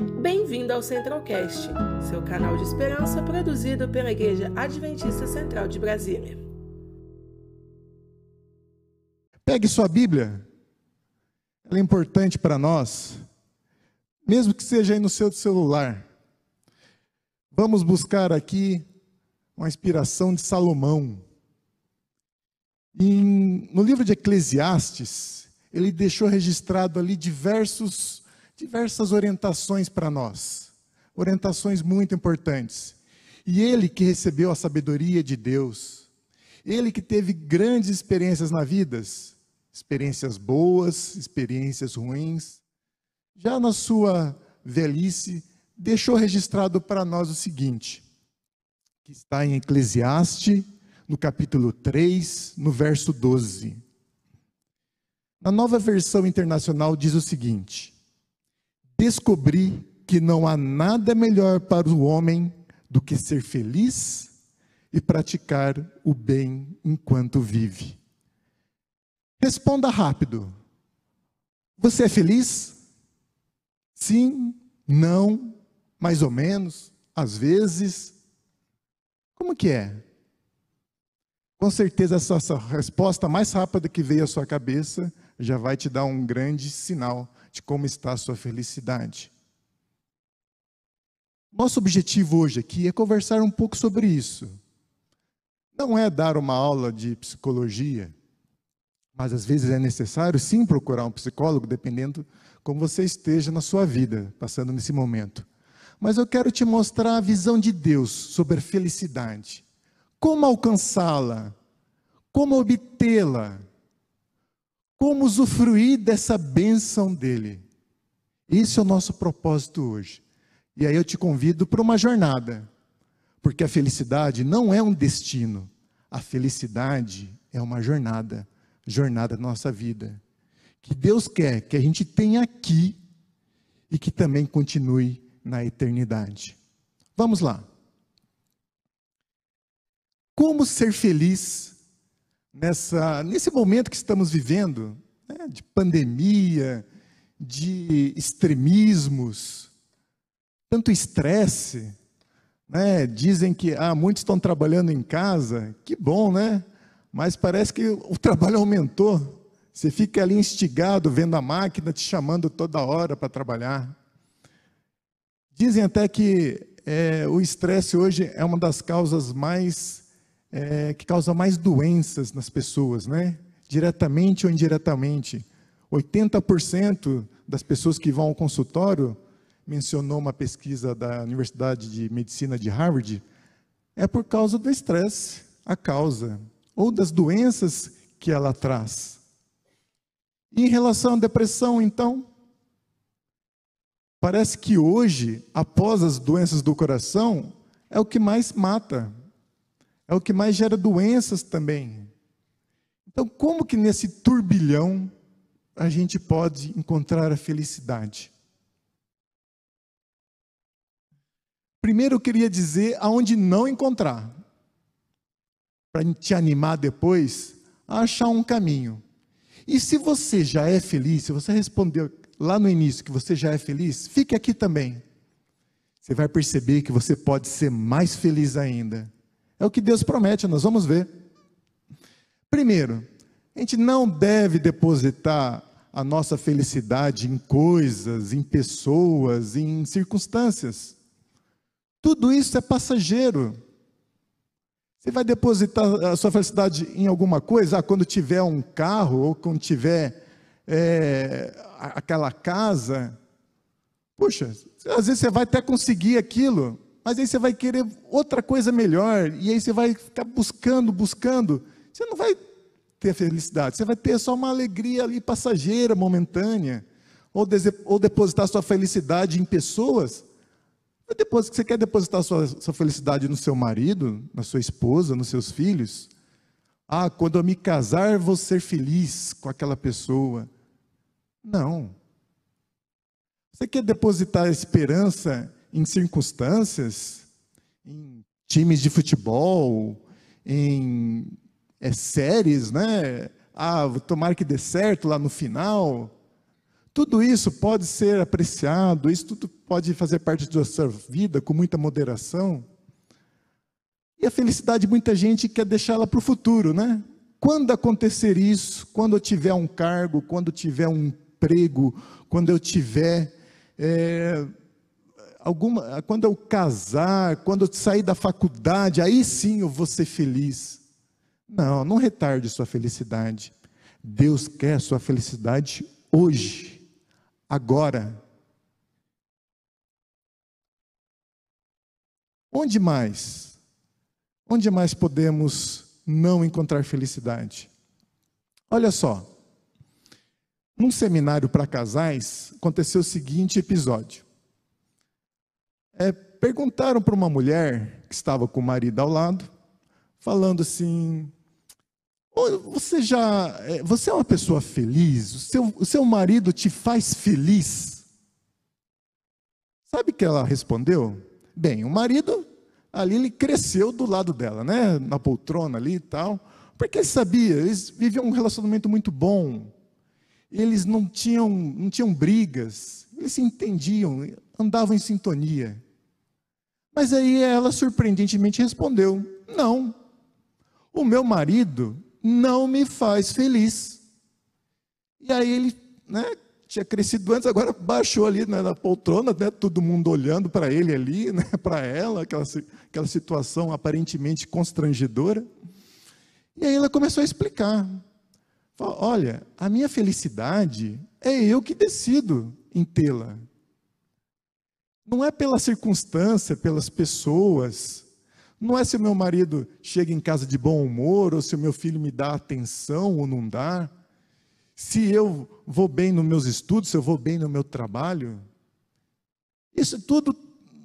Bem-vindo ao Centralcast, seu canal de esperança produzido pela Igreja Adventista Central de Brasília. Pegue sua Bíblia, ela é importante para nós, mesmo que seja aí no seu celular. Vamos buscar aqui uma inspiração de Salomão. Em, no livro de Eclesiastes, ele deixou registrado ali diversos, diversas orientações para nós, orientações muito importantes. E ele que recebeu a sabedoria de Deus, ele que teve grandes experiências na vida, experiências boas, experiências ruins, já na sua velhice, deixou registrado para nós o seguinte, que está em Eclesiastes, no capítulo 3, no verso 12. Na nova versão internacional diz o seguinte: Descobri que não há nada melhor para o homem do que ser feliz e praticar o bem enquanto vive. Responda rápido. Você é feliz? Sim, não, mais ou menos, às vezes. Como que é? Com certeza essa resposta mais rápida que veio à sua cabeça já vai te dar um grande sinal de como está a sua felicidade. Nosso objetivo hoje aqui é conversar um pouco sobre isso. Não é dar uma aula de psicologia, mas às vezes é necessário sim procurar um psicólogo, dependendo como você esteja na sua vida, passando nesse momento. Mas eu quero te mostrar a visão de Deus sobre a felicidade. Como alcançá-la? Como obtê-la? Como usufruir dessa bênção dele? Esse é o nosso propósito hoje. E aí eu te convido para uma jornada, porque a felicidade não é um destino, a felicidade é uma jornada jornada da nossa vida. Que Deus quer que a gente tenha aqui e que também continue na eternidade. Vamos lá. Como ser feliz nessa, nesse momento que estamos vivendo, né, de pandemia, de extremismos, tanto estresse, né? Dizem que ah, muitos estão trabalhando em casa, que bom, né? Mas parece que o trabalho aumentou. Você fica ali instigado, vendo a máquina te chamando toda hora para trabalhar. Dizem até que é, o estresse hoje é uma das causas mais é, que causa mais doenças nas pessoas, né? Diretamente ou indiretamente. 80% das pessoas que vão ao consultório, mencionou uma pesquisa da Universidade de Medicina de Harvard, é por causa do estresse, a causa, ou das doenças que ela traz. E em relação à depressão, então, parece que hoje, após as doenças do coração, é o que mais mata, é o que mais gera doenças também. Então, como que nesse turbilhão a gente pode encontrar a felicidade? Primeiro eu queria dizer aonde não encontrar para te animar depois a achar um caminho. E se você já é feliz, se você respondeu lá no início que você já é feliz, fique aqui também. Você vai perceber que você pode ser mais feliz ainda. É o que Deus promete, nós vamos ver. Primeiro, a gente não deve depositar a nossa felicidade em coisas, em pessoas, em circunstâncias. Tudo isso é passageiro. Você vai depositar a sua felicidade em alguma coisa? Ah, quando tiver um carro ou quando tiver é, aquela casa. Puxa, às vezes você vai até conseguir aquilo, mas aí você vai querer outra coisa melhor, e aí você vai ficar buscando, buscando. Você não vai ter felicidade, você vai ter só uma alegria ali passageira, momentânea. Ou, ou depositar sua felicidade em pessoas depois que você quer depositar sua, sua felicidade no seu marido, na sua esposa, nos seus filhos. Ah, quando eu me casar, vou ser feliz com aquela pessoa. Não. Você quer depositar esperança em circunstâncias, em times de futebol, em é, séries, né? Ah, tomara que dê certo lá no final. Tudo isso pode ser apreciado, isso tudo pode fazer parte da sua vida com muita moderação. E a felicidade, muita gente quer deixá-la para o futuro, né? Quando acontecer isso, quando eu tiver um cargo, quando eu tiver um emprego, quando eu tiver é, alguma, quando eu casar, quando eu sair da faculdade, aí sim eu vou ser feliz. Não, não retarde sua felicidade. Deus quer sua felicidade hoje, agora. Onde mais? Onde mais podemos não encontrar felicidade? Olha só. Num seminário para casais, aconteceu o seguinte episódio. É, perguntaram para uma mulher que estava com o marido ao lado, falando assim: você já, é, você é uma pessoa feliz? O seu, o seu marido te faz feliz? Sabe o que ela respondeu? Bem, o marido ali ele cresceu do lado dela, né, na poltrona ali e tal, porque ele sabia, eles viviam um relacionamento muito bom. Eles não tinham, não tinham brigas, eles se entendiam, andavam em sintonia. Mas aí ela surpreendentemente respondeu: Não, o meu marido não me faz feliz. E aí ele né, tinha crescido antes, agora baixou ali né, na poltrona, né, todo mundo olhando para ele ali, né, para ela, aquela, aquela situação aparentemente constrangedora. E aí ela começou a explicar. Falou, Olha, a minha felicidade é eu que decido em tê-la. Não é pela circunstância, pelas pessoas, não é se o meu marido chega em casa de bom humor, ou se o meu filho me dá atenção ou não dá. Se eu vou bem nos meus estudos, se eu vou bem no meu trabalho. Isso tudo,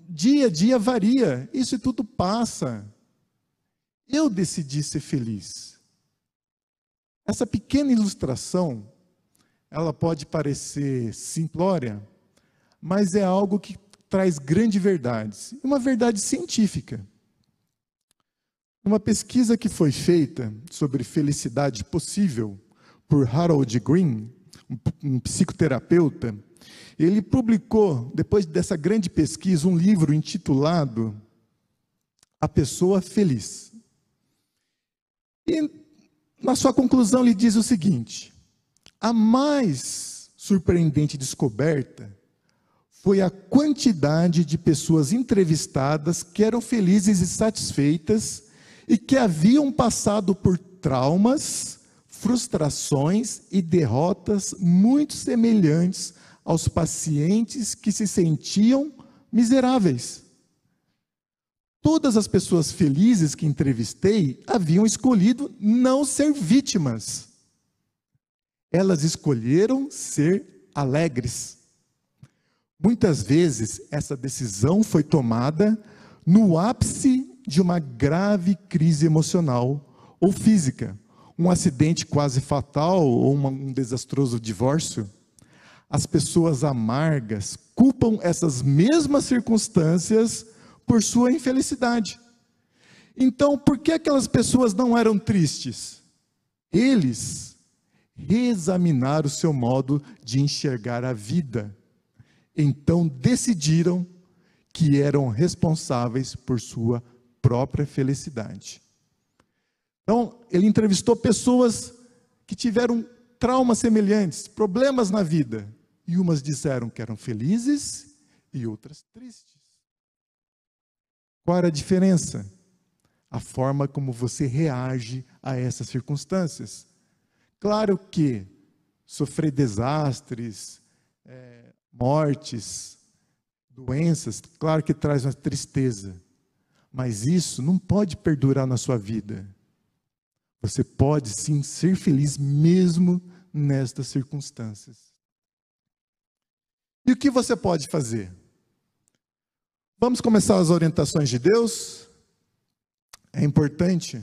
dia a dia, varia. Isso tudo passa. Eu decidi ser feliz. Essa pequena ilustração, ela pode parecer simplória, mas é algo que traz grandes verdades. Uma verdade científica. Uma pesquisa que foi feita sobre felicidade possível por Harold Green, um psicoterapeuta, ele publicou, depois dessa grande pesquisa, um livro intitulado A Pessoa Feliz. E na sua conclusão ele diz o seguinte: a mais surpreendente descoberta foi a quantidade de pessoas entrevistadas que eram felizes e satisfeitas e que haviam passado por traumas, frustrações e derrotas muito semelhantes aos pacientes que se sentiam miseráveis. Todas as pessoas felizes que entrevistei haviam escolhido não ser vítimas. Elas escolheram ser alegres. Muitas vezes essa decisão foi tomada no ápice de uma grave crise emocional ou física, um acidente quase fatal ou uma, um desastroso divórcio, as pessoas amargas culpam essas mesmas circunstâncias por sua infelicidade. Então, por que aquelas pessoas não eram tristes? Eles reexaminaram o seu modo de enxergar a vida. Então, decidiram que eram responsáveis por sua própria felicidade. Então, ele entrevistou pessoas que tiveram traumas semelhantes, problemas na vida, e umas disseram que eram felizes e outras tristes. Qual era a diferença? A forma como você reage a essas circunstâncias. Claro que sofrer desastres, mortes, doenças, claro que traz uma tristeza. Mas isso não pode perdurar na sua vida. Você pode sim ser feliz mesmo nestas circunstâncias. E o que você pode fazer? Vamos começar as orientações de Deus? É importante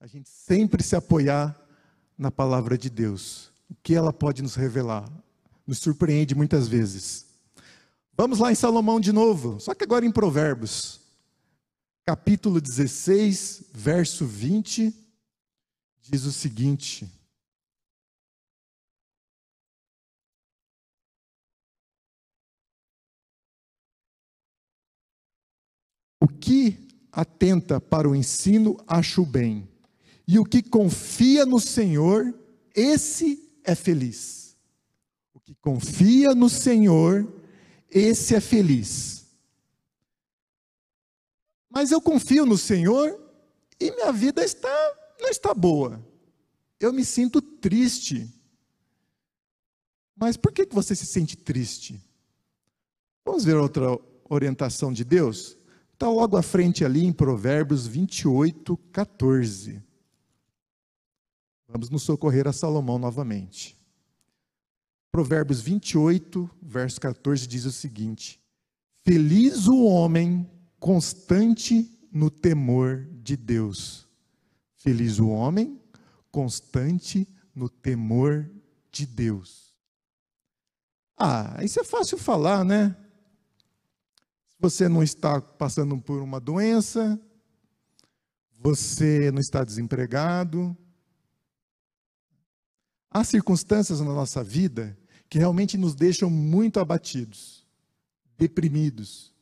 a gente sempre se apoiar na palavra de Deus. O que ela pode nos revelar? Nos surpreende muitas vezes. Vamos lá em Salomão de novo, só que agora em Provérbios capítulo 16, verso 20, diz o seguinte: que atenta para o ensino, acha o bem. E o que confia no Senhor, esse é feliz. Que confia no Senhor, esse é feliz. Mas eu confio no Senhor e minha vida está não está boa. Eu me sinto triste. Mas por que você se sente triste? Vamos ver outra orientação de Deus? Está logo à frente ali em Provérbios 28, 14. Vamos nos socorrer a Salomão novamente. Provérbios 28, verso 14 diz o seguinte: Feliz o homem constante no temor de Deus. Feliz o homem constante no temor de Deus. Ah, isso é fácil falar, né? Se você não está passando por uma doença, você não está desempregado, Há circunstâncias na nossa vida que realmente nos deixam muito abatidos, deprimidos.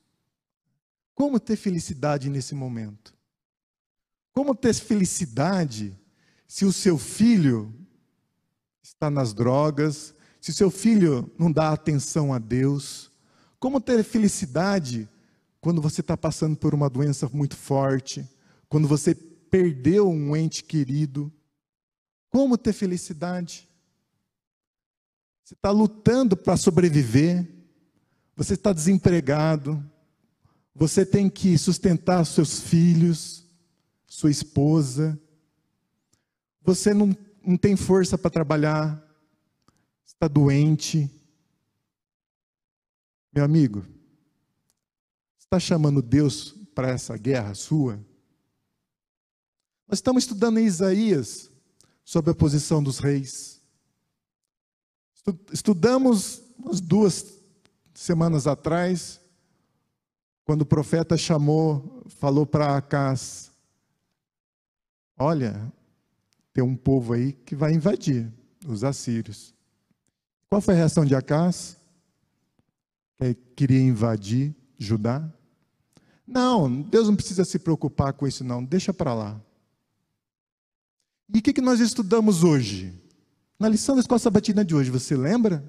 Como ter felicidade nesse momento? Como ter felicidade se o seu filho está nas drogas, se o seu filho não dá atenção a Deus? Como ter felicidade quando você está passando por uma doença muito forte, quando você perdeu um ente querido? Como ter felicidade? Você está lutando para sobreviver, você está desempregado, você tem que sustentar seus filhos, sua esposa, você não, não tem força para trabalhar, está doente. Meu amigo, está chamando Deus para essa guerra sua? Nós estamos estudando em Isaías, sobre a posição dos reis. Estudamos umas duas semanas atrás, quando o profeta chamou, falou para Acás: Olha, tem um povo aí que vai invadir os assírios. Qual foi a reação de Acás? Que queria invadir Judá? Não, Deus não precisa se preocupar com isso, não, deixa para lá. E o que, que nós estudamos hoje? Na lição da escola sabatina de hoje, você lembra?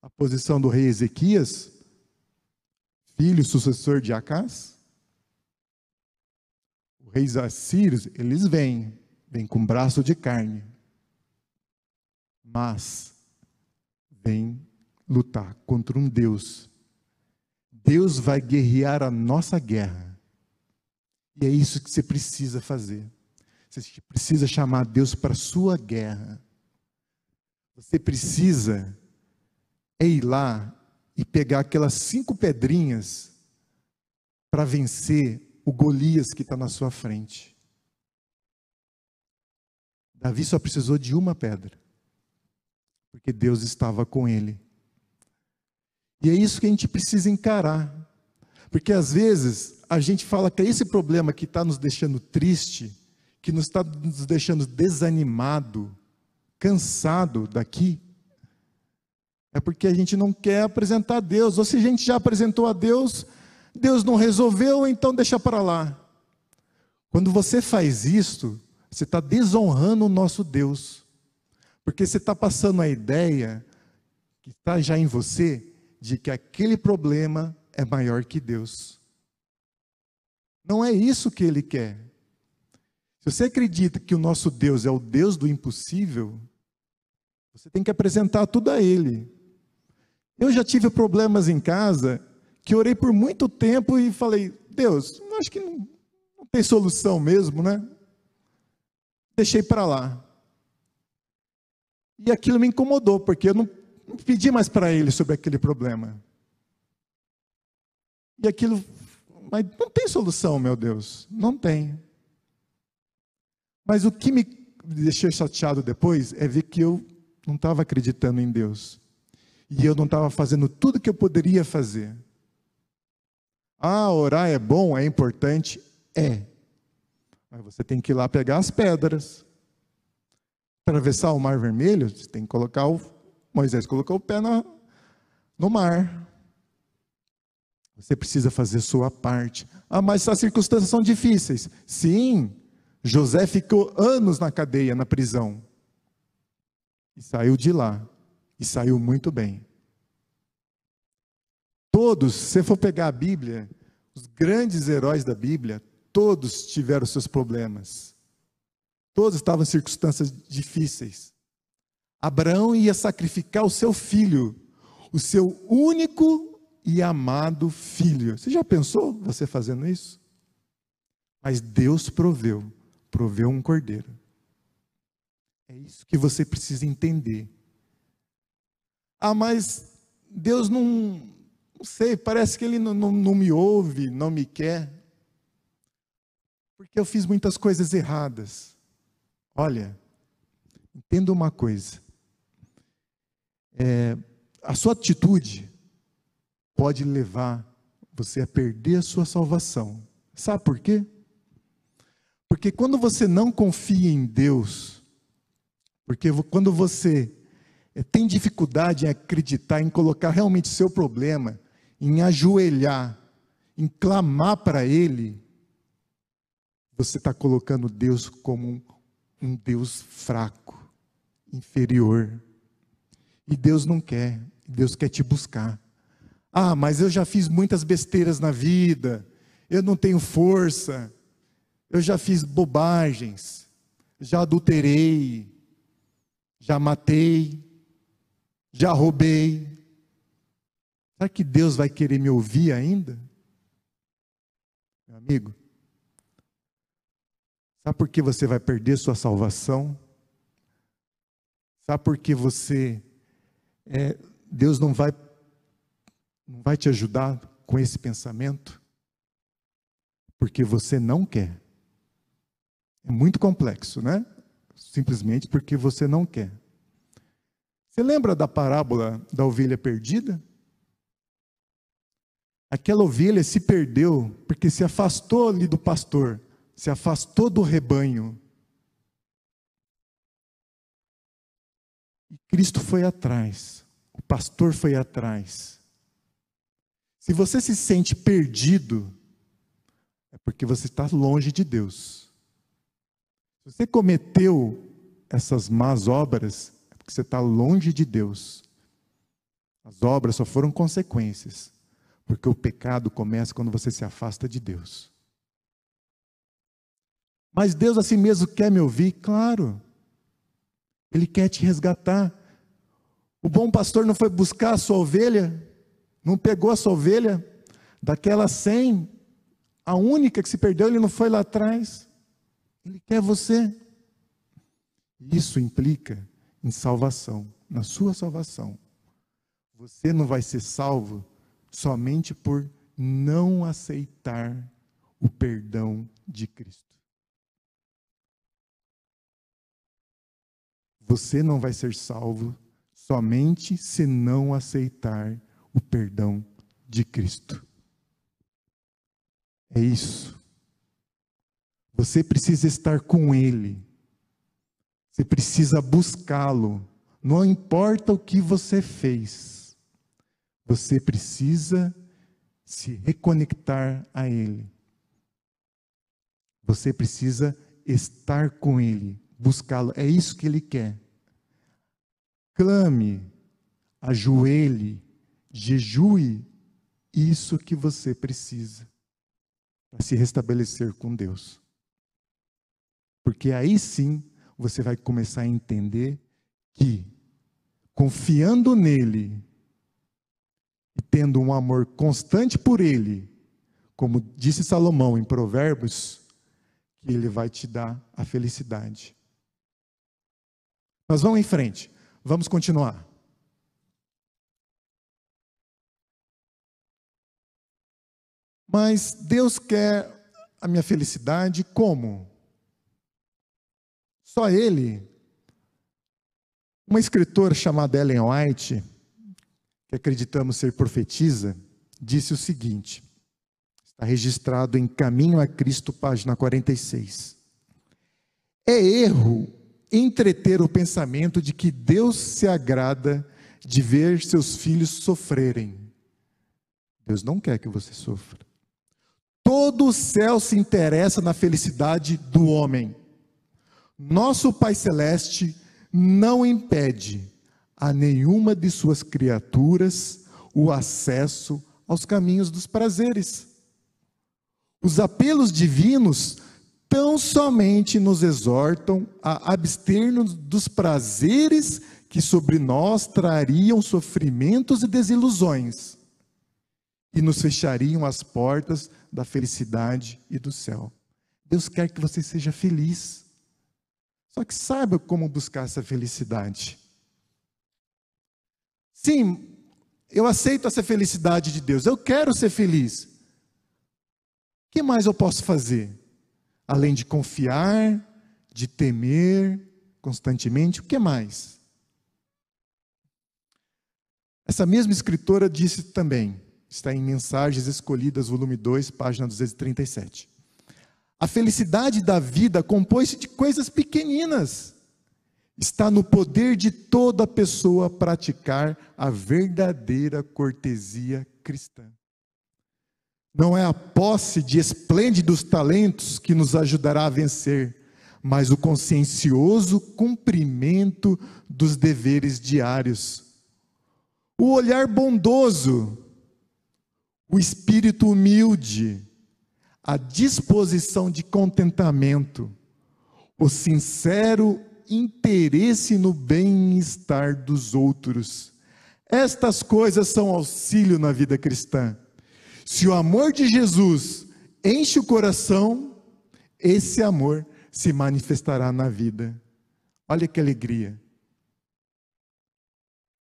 A posição do rei Ezequias, filho sucessor de Acás? Os reis assírios, eles vêm, vêm com braço de carne, mas vêm lutar contra um Deus. Deus vai guerrear a nossa guerra. E é isso que você precisa fazer. Você precisa chamar Deus para a sua guerra. Você precisa ir lá e pegar aquelas cinco pedrinhas para vencer o Golias que está na sua frente. Davi só precisou de uma pedra, porque Deus estava com ele. E é isso que a gente precisa encarar, porque às vezes a gente fala que é esse problema que está nos deixando triste, que nos está nos deixando desanimado, cansado daqui, é porque a gente não quer apresentar a Deus, ou se a gente já apresentou a Deus, Deus não resolveu, então deixa para lá. Quando você faz isto, você está desonrando o nosso Deus, porque você está passando a ideia que está já em você de que aquele problema é maior que Deus. Não é isso que ele quer. Se você acredita que o nosso Deus é o Deus do impossível, você tem que apresentar tudo a Ele. Eu já tive problemas em casa que orei por muito tempo e falei: Deus, acho que não, não tem solução mesmo, né? Deixei para lá. E aquilo me incomodou, porque eu não, não pedi mais para Ele sobre aquele problema. E aquilo, mas não tem solução, meu Deus, não tem. Mas o que me deixou chateado depois é ver que eu não estava acreditando em Deus. E eu não estava fazendo tudo que eu poderia fazer. Ah, orar é bom, é importante? É. Mas você tem que ir lá pegar as pedras. Atravessar o mar vermelho, você tem que colocar o. Moisés colocou o pé na, no mar. Você precisa fazer sua parte. Ah, mas as circunstâncias são difíceis. Sim, José ficou anos na cadeia, na prisão. E saiu de lá. E saiu muito bem. Todos, se você for pegar a Bíblia, os grandes heróis da Bíblia, todos tiveram seus problemas. Todos estavam em circunstâncias difíceis. Abraão ia sacrificar o seu filho, o seu único e amado filho. Você já pensou você fazendo isso? Mas Deus proveu, proveu um cordeiro. É isso que você precisa entender. Ah, mas Deus não, não sei, parece que Ele não, não, não me ouve, não me quer. Porque eu fiz muitas coisas erradas. Olha, entenda uma coisa. É, a sua atitude pode levar você a perder a sua salvação. Sabe por quê? Porque quando você não confia em Deus, porque quando você eh, tem dificuldade em acreditar, em colocar realmente seu problema, em ajoelhar, em clamar para Ele, você está colocando Deus como um, um Deus fraco, inferior. E Deus não quer, Deus quer te buscar. Ah, mas eu já fiz muitas besteiras na vida, eu não tenho força, eu já fiz bobagens, já adulterei, já matei, já roubei. Será que Deus vai querer me ouvir ainda? Meu amigo, sabe por que você vai perder sua salvação? Sabe por que você, é, Deus não vai, não vai te ajudar com esse pensamento? Porque você não quer. É muito complexo, né? Simplesmente porque você não quer. Você lembra da parábola da ovelha perdida? Aquela ovelha se perdeu porque se afastou ali do pastor, se afastou do rebanho. E Cristo foi atrás, o pastor foi atrás. Se você se sente perdido, é porque você está longe de Deus. Se você cometeu essas más obras, é porque você está longe de Deus. As obras só foram consequências, porque o pecado começa quando você se afasta de Deus. Mas Deus assim mesmo quer me ouvir? Claro. Ele quer te resgatar. O bom pastor não foi buscar a sua ovelha, não pegou a sua ovelha, daquela cem, a única que se perdeu, ele não foi lá atrás. Ele quer você. Isso implica em salvação, na sua salvação. Você não vai ser salvo somente por não aceitar o perdão de Cristo. Você não vai ser salvo somente se não aceitar o perdão de Cristo. É isso. Você precisa estar com Ele. Você precisa buscá-lo. Não importa o que você fez. Você precisa se reconectar a Ele. Você precisa estar com Ele, buscá-lo. É isso que Ele quer. Clame, ajoelhe, jejue isso que você precisa para se restabelecer com Deus. Porque aí sim você vai começar a entender que, confiando nele e tendo um amor constante por ele, como disse Salomão em Provérbios, que ele vai te dar a felicidade. Mas vamos em frente, vamos continuar. Mas Deus quer a minha felicidade como? Só ele. Uma escritora chamada Ellen White, que acreditamos ser profetisa, disse o seguinte: está registrado em Caminho a Cristo, página 46. É erro entreter o pensamento de que Deus se agrada de ver seus filhos sofrerem. Deus não quer que você sofra. Todo o céu se interessa na felicidade do homem. Nosso Pai Celeste não impede a nenhuma de suas criaturas o acesso aos caminhos dos prazeres. Os apelos divinos tão somente nos exortam a abster-nos dos prazeres que sobre nós trariam sofrimentos e desilusões e nos fechariam as portas da felicidade e do céu. Deus quer que você seja feliz. Só que saiba como buscar essa felicidade. Sim, eu aceito essa felicidade de Deus. Eu quero ser feliz. O que mais eu posso fazer? Além de confiar, de temer constantemente, o que mais? Essa mesma escritora disse também, está em Mensagens Escolhidas, volume 2, página 237. A felicidade da vida compõe-se de coisas pequeninas Está no poder de toda pessoa praticar a verdadeira cortesia cristã. Não é a posse de esplêndidos talentos que nos ajudará a vencer, mas o consciencioso cumprimento dos deveres diários. O olhar bondoso, o espírito humilde, a disposição de contentamento, o sincero interesse no bem-estar dos outros. Estas coisas são auxílio na vida cristã. Se o amor de Jesus enche o coração, esse amor se manifestará na vida. Olha que alegria.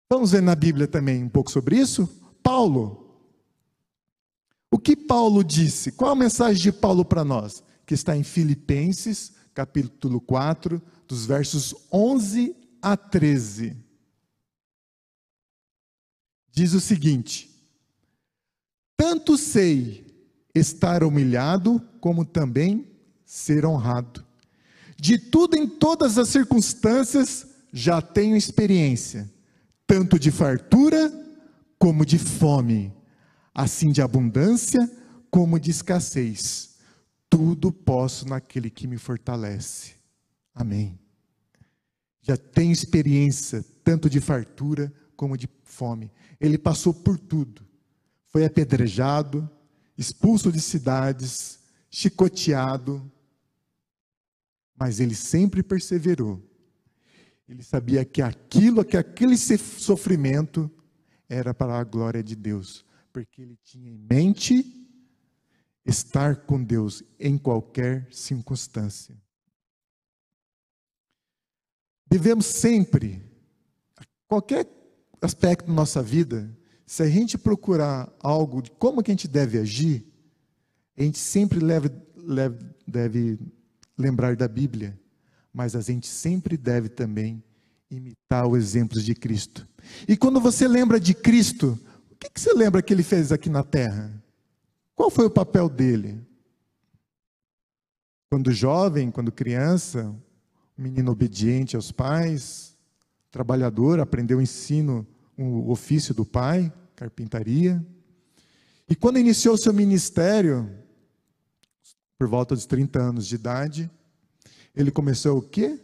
Vamos ver na Bíblia também um pouco sobre isso? Paulo. O que Paulo disse? Qual a mensagem de Paulo para nós? Que está em Filipenses, capítulo 4, dos versos 11 a 13. Diz o seguinte: Tanto sei estar humilhado, como também ser honrado. De tudo em todas as circunstâncias já tenho experiência, tanto de fartura como de fome, assim de abundância como de escassez. Tudo posso naquele que me fortalece. Amém. Já tem experiência tanto de fartura como de fome. Ele passou por tudo. Foi apedrejado, expulso de cidades, chicoteado, mas ele sempre perseverou. Ele sabia que aquilo, que aquele sofrimento era para a glória de Deus, porque ele tinha em mente estar com Deus em qualquer circunstância. Devemos sempre, qualquer aspecto da nossa vida, se a gente procurar algo de como que a gente deve agir, a gente sempre leve, leve, deve lembrar da Bíblia, mas a gente sempre deve também imitar os exemplos de Cristo. E quando você lembra de Cristo, que, que você lembra que ele fez aqui na terra? Qual foi o papel dele? Quando jovem, quando criança, um menino obediente aos pais, trabalhador, aprendeu o ensino, o ofício do pai, carpintaria. E quando iniciou seu ministério, por volta dos 30 anos de idade, ele começou o quê?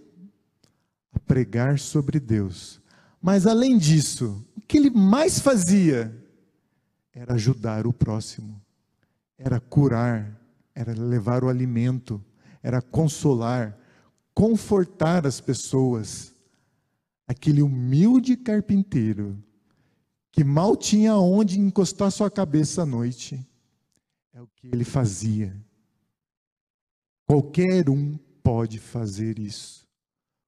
A pregar sobre Deus. Mas além disso, o que ele mais fazia era ajudar o próximo, era curar, era levar o alimento, era consolar, confortar as pessoas. Aquele humilde carpinteiro que mal tinha onde encostar sua cabeça à noite, é o que ele fazia. Qualquer um pode fazer isso.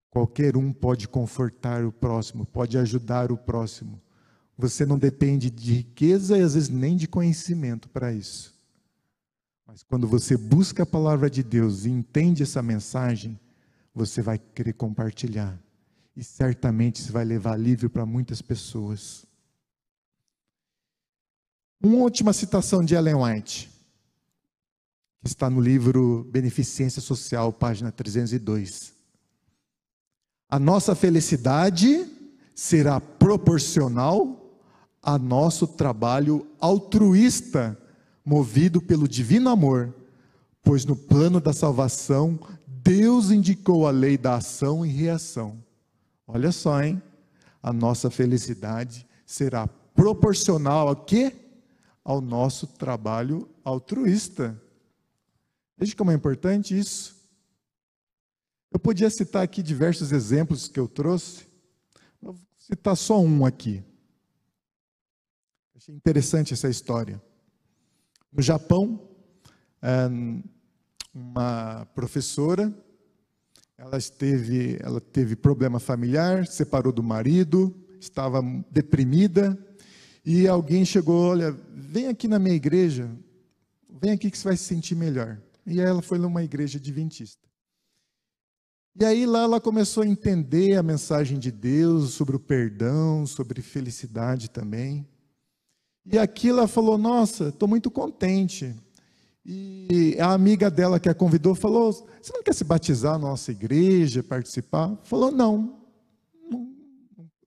Qualquer um pode confortar o próximo, pode ajudar o próximo. Você não depende de riqueza e às vezes nem de conhecimento para isso. Mas quando você busca a palavra de Deus e entende essa mensagem, você vai querer compartilhar. E certamente isso vai levar alívio para muitas pessoas. Uma última citação de Ellen White, que está no livro Beneficência Social, página 302. A nossa felicidade será proporcional a nosso trabalho altruísta, movido pelo divino amor, pois no plano da salvação, Deus indicou a lei da ação e reação. Olha só, hein? A nossa felicidade será proporcional a quê? Ao nosso trabalho altruísta. Veja como é importante isso. Eu podia citar aqui diversos exemplos que eu trouxe, vou citar só um aqui. Achei interessante essa história. No Japão, é, uma professora, ela teve, ela teve problema familiar, separou do marido, estava deprimida, e alguém chegou, olha, vem aqui na minha igreja, vem aqui que você vai se sentir melhor. E ela foi numa igreja adventista. E aí lá ela começou a entender a mensagem de Deus sobre o perdão, sobre felicidade também. E aqui ela falou: Nossa, estou muito contente. E a amiga dela que a convidou falou: Você não quer se batizar na nossa igreja, participar? Falou: Não, não,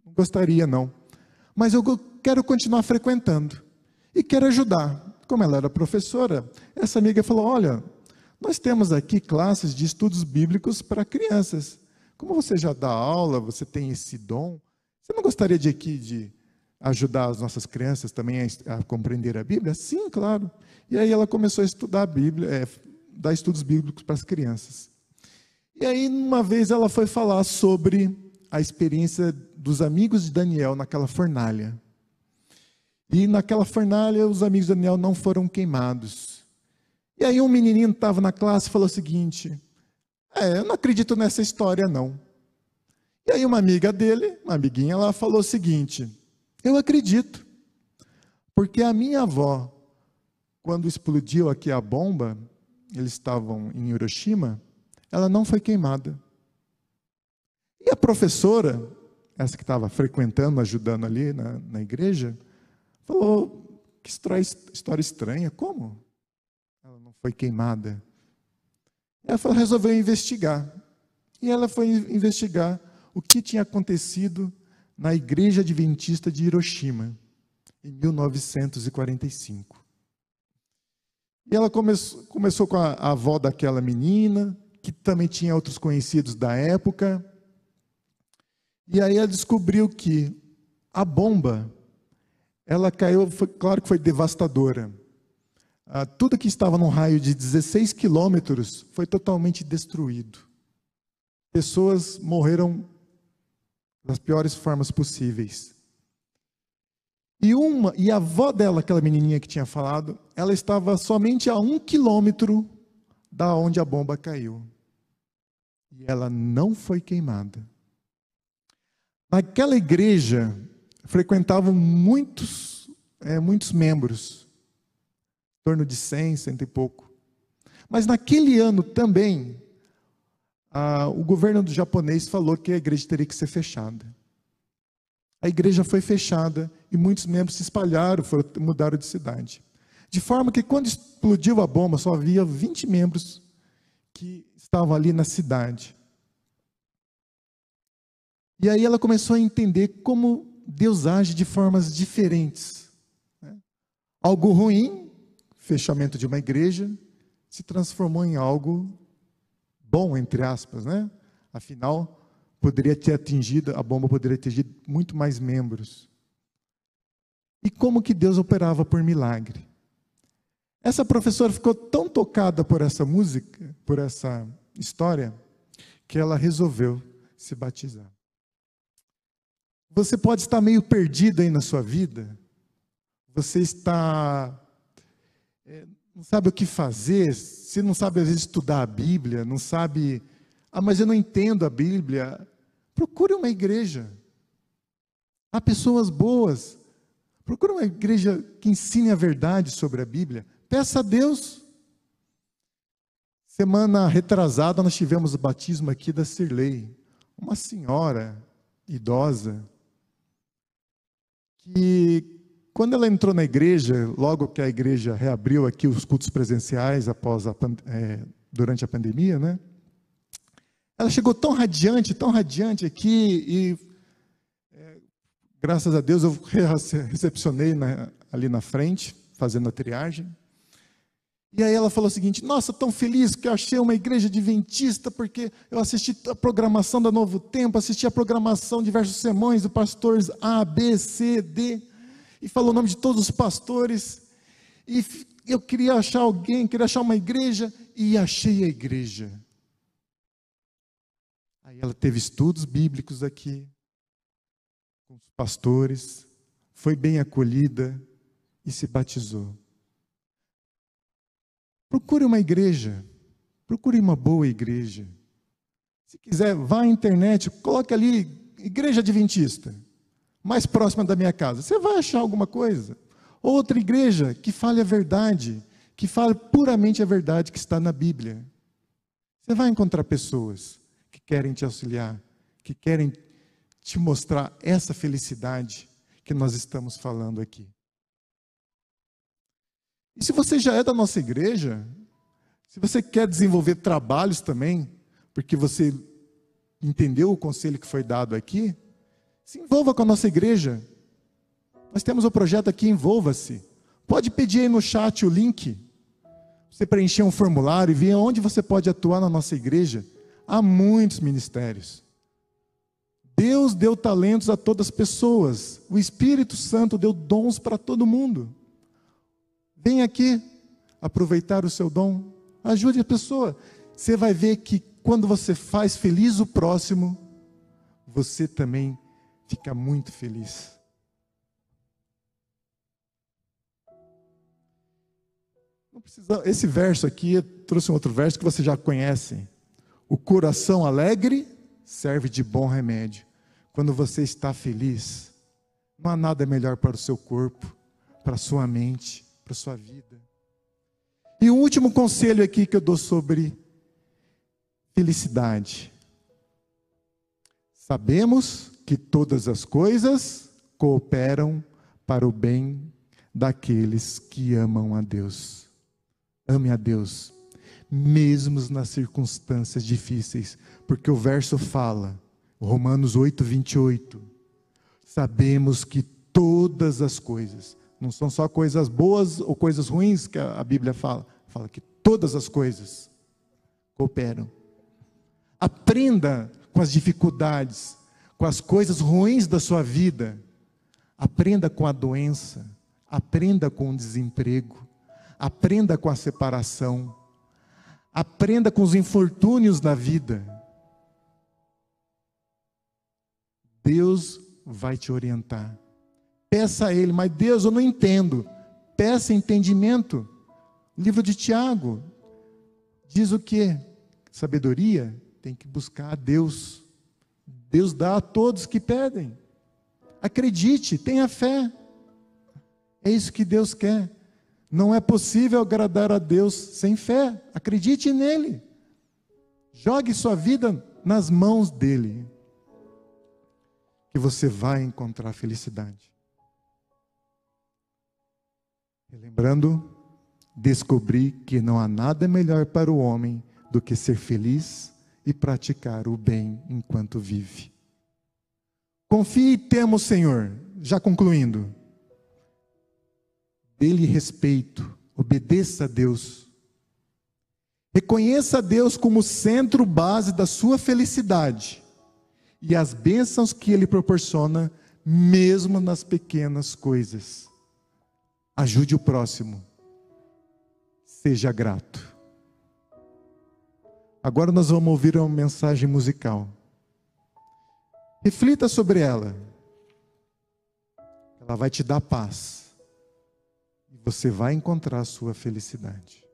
não gostaria não. Mas eu quero continuar frequentando e quero ajudar. Como ela era professora, essa amiga falou: Olha, nós temos aqui classes de estudos bíblicos para crianças. Como você já dá aula, você tem esse dom, você não gostaria de aqui de ajudar as nossas crianças também a, a compreender a Bíblia? Sim, claro. E aí ela começou a estudar a Bíblia, é, dar estudos bíblicos para as crianças. E aí, uma vez, ela foi falar sobre a experiência dos amigos de Daniel naquela fornalha. E naquela fornalha, os amigos de Daniel não foram queimados. E aí, um menininho estava na classe e falou o seguinte: É, eu não acredito nessa história, não. E aí, uma amiga dele, uma amiguinha lá, falou o seguinte: Eu acredito. Porque a minha avó, quando explodiu aqui a bomba, eles estavam em Hiroshima, ela não foi queimada. E a professora, essa que estava frequentando, ajudando ali na, na igreja, falou: que história estranha, como? Ela não foi queimada. Ela falou, resolveu investigar. E ela foi investigar o que tinha acontecido na igreja adventista de Hiroshima, em 1945. E ela começou, começou com a, a avó daquela menina, que também tinha outros conhecidos da época. E aí ela descobriu que a bomba, ela caiu, foi, claro que foi devastadora. Ah, tudo que estava num raio de 16 quilômetros foi totalmente destruído. Pessoas morreram das piores formas possíveis. E uma, e a avó dela, aquela menininha que tinha falado, ela estava somente a um quilômetro da onde a bomba caiu. E ela não foi queimada. Naquela igreja frequentavam muitos, é, muitos membros, em torno de cem, cento e pouco. Mas naquele ano também, a, o governo do japonês falou que a igreja teria que ser fechada a igreja foi fechada e muitos membros se espalharam, foram, mudaram de cidade. De forma que quando explodiu a bomba, só havia 20 membros que estavam ali na cidade. E aí ela começou a entender como Deus age de formas diferentes. Né? Algo ruim, fechamento de uma igreja, se transformou em algo bom, entre aspas, né? Afinal, poderia ter atingido, a bomba poderia ter atingido muito mais membros. E como que Deus operava por milagre? Essa professora ficou tão tocada por essa música, por essa história, que ela resolveu se batizar. Você pode estar meio perdido aí na sua vida, você está. Não sabe o que fazer, você não sabe às vezes estudar a Bíblia, não sabe. Ah, mas eu não entendo a Bíblia. Procure uma igreja. Há pessoas boas. Procure uma igreja que ensine a verdade sobre a Bíblia. Peça a Deus. Semana retrasada, nós tivemos o batismo aqui da Sirlei. Uma senhora idosa que quando ela entrou na igreja, logo que a igreja reabriu aqui os cultos presenciais após a, é, durante a pandemia, né? Ela chegou tão radiante, tão radiante aqui, e é, Graças a Deus eu recepcionei na, ali na frente, fazendo a triagem. E aí ela falou o seguinte: Nossa, tão feliz que eu achei uma igreja adventista, porque eu assisti a programação da Novo Tempo, assisti a programação de diversos sermões do pastores A, B, C, D, e falou o nome de todos os pastores. E eu queria achar alguém, queria achar uma igreja, e achei a igreja. Aí ela teve estudos bíblicos aqui, com os pastores, foi bem acolhida e se batizou. Procure uma igreja, procure uma boa igreja. Se quiser, vá à internet, coloque ali igreja adventista, mais próxima da minha casa. Você vai achar alguma coisa. Outra igreja que fale a verdade, que fale puramente a verdade que está na Bíblia. Você vai encontrar pessoas que querem te auxiliar, que querem te mostrar essa felicidade que nós estamos falando aqui. E se você já é da nossa igreja, se você quer desenvolver trabalhos também, porque você entendeu o conselho que foi dado aqui, se envolva com a nossa igreja. Nós temos o um projeto aqui, envolva-se. Pode pedir aí no chat o link. Você preencher um formulário e ver onde você pode atuar na nossa igreja. Há muitos ministérios. Deus deu talentos a todas as pessoas. O Espírito Santo deu dons para todo mundo. Vem aqui aproveitar o seu dom. Ajude a pessoa. Você vai ver que quando você faz feliz o próximo, você também fica muito feliz. Precisa, esse verso aqui, eu trouxe um outro verso que você já conhece. O coração alegre serve de bom remédio. Quando você está feliz, não há nada melhor para o seu corpo, para a sua mente, para a sua vida. E o último conselho aqui que eu dou sobre felicidade. Sabemos que todas as coisas cooperam para o bem daqueles que amam a Deus. Ame a Deus, mesmo nas circunstâncias difíceis, porque o verso fala, Romanos 8, 28. Sabemos que todas as coisas não são só coisas boas ou coisas ruins que a Bíblia fala. Fala que todas as coisas cooperam. Aprenda com as dificuldades, com as coisas ruins da sua vida. Aprenda com a doença. Aprenda com o desemprego. Aprenda com a separação. Aprenda com os infortúnios da vida. Deus vai te orientar. Peça a Ele, mas Deus, eu não entendo. Peça entendimento. Livro de Tiago diz o que? Sabedoria tem que buscar a Deus. Deus dá a todos que pedem. Acredite, tenha fé. É isso que Deus quer. Não é possível agradar a Deus sem fé. Acredite nele. Jogue sua vida nas mãos dele. Que você vai encontrar felicidade. Lembrando, descobri que não há nada melhor para o homem do que ser feliz e praticar o bem enquanto vive. Confie e tema o Senhor. Já concluindo. Dê-lhe respeito, obedeça a Deus. Reconheça a Deus como centro base da sua felicidade e as bênçãos que Ele proporciona, mesmo nas pequenas coisas. Ajude o próximo. Seja grato. Agora nós vamos ouvir uma mensagem musical. Reflita sobre ela. Ela vai te dar paz. E você vai encontrar a sua felicidade.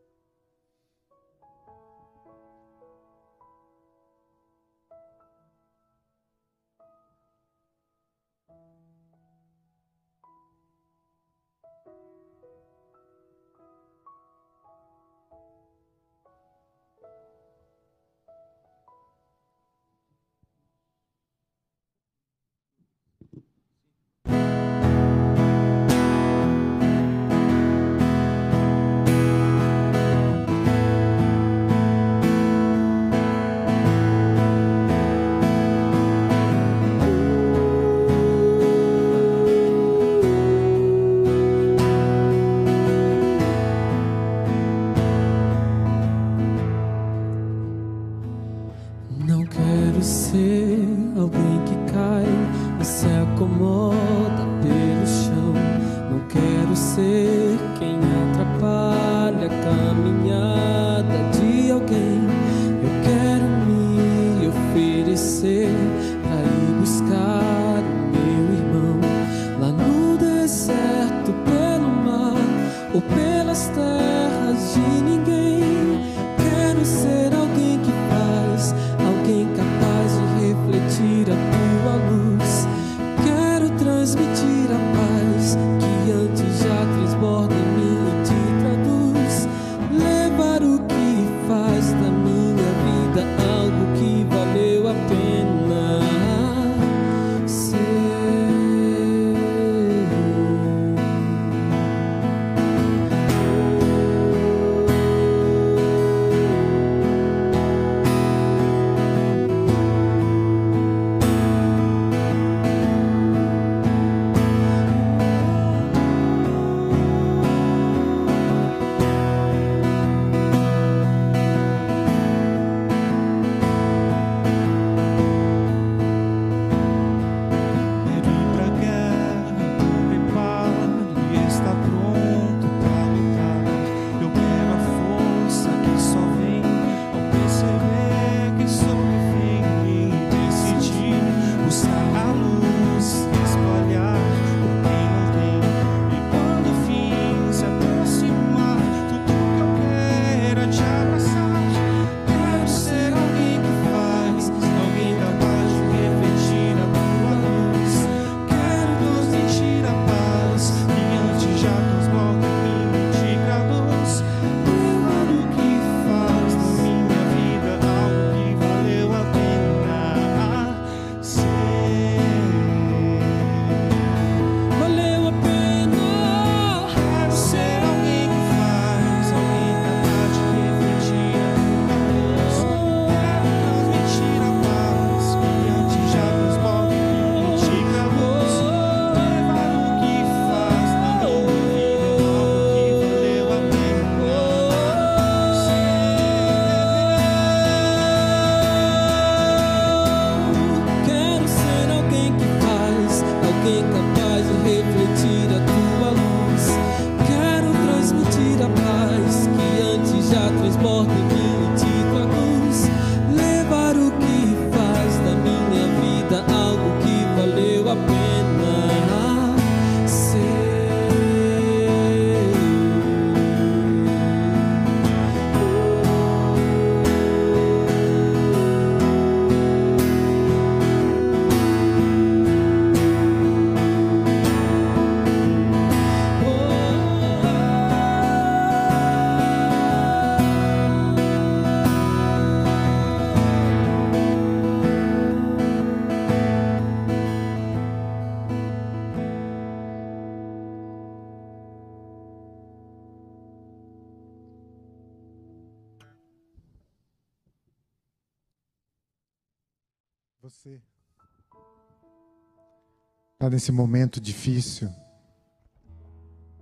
Nesse momento difícil.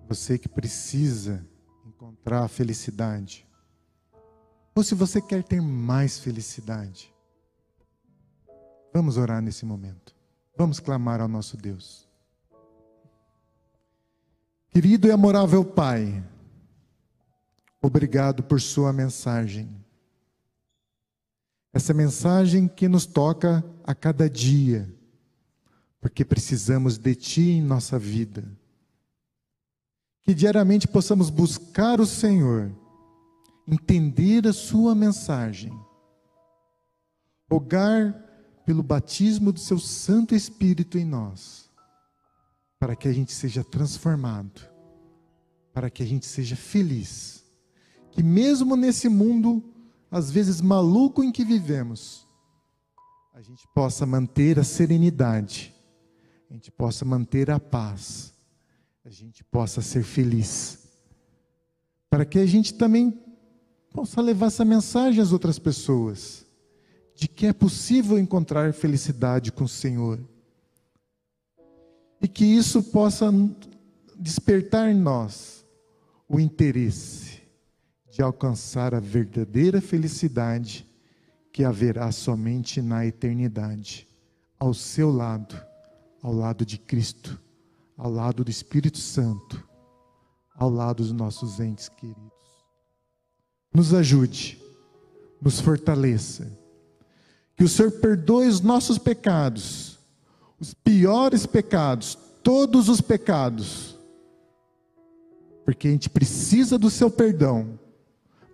Você que precisa encontrar a felicidade. Ou se você quer ter mais felicidade. Vamos orar nesse momento. Vamos clamar ao nosso Deus. Querido e amorável Pai, obrigado por Sua mensagem. Essa mensagem que nos toca a cada dia, porque precisamos de Ti em nossa vida. Que diariamente possamos buscar o Senhor, entender a Sua mensagem, rogar pelo batismo do Seu Santo Espírito em nós, para que a gente seja transformado, para que a gente seja feliz. Que mesmo nesse mundo às vezes maluco em que vivemos, a gente possa manter a serenidade, a gente possa manter a paz, a gente possa ser feliz. Para que a gente também possa levar essa mensagem às outras pessoas, de que é possível encontrar felicidade com o Senhor. E que isso possa despertar em nós o interesse de alcançar a verdadeira felicidade que haverá somente na eternidade, ao seu lado, ao lado de Cristo, ao lado do Espírito Santo, ao lado dos nossos entes queridos. Nos ajude, nos fortaleça. Que o Senhor perdoe os nossos pecados, os piores pecados, todos os pecados, porque a gente precisa do seu perdão,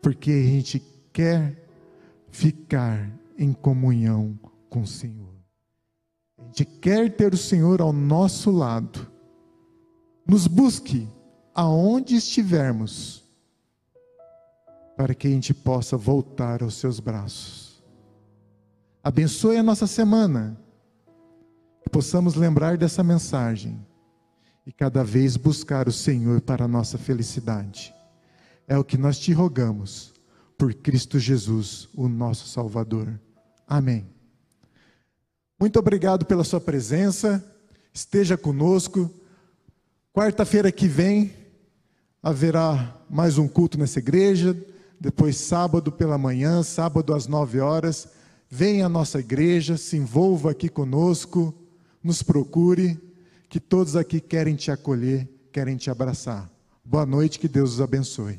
porque a gente quer ficar em comunhão com o Senhor. Gente quer ter o Senhor ao nosso lado. Nos busque aonde estivermos, para que a gente possa voltar aos seus braços. Abençoe a nossa semana, que possamos lembrar dessa mensagem e cada vez buscar o Senhor para a nossa felicidade. É o que nós te rogamos, por Cristo Jesus, o nosso Salvador. Amém. Muito obrigado pela sua presença, esteja conosco. Quarta-feira que vem haverá mais um culto nessa igreja, depois sábado pela manhã, sábado às nove horas. Venha à nossa igreja, se envolva aqui conosco, nos procure, que todos aqui querem te acolher, querem te abraçar. Boa noite, que Deus os abençoe.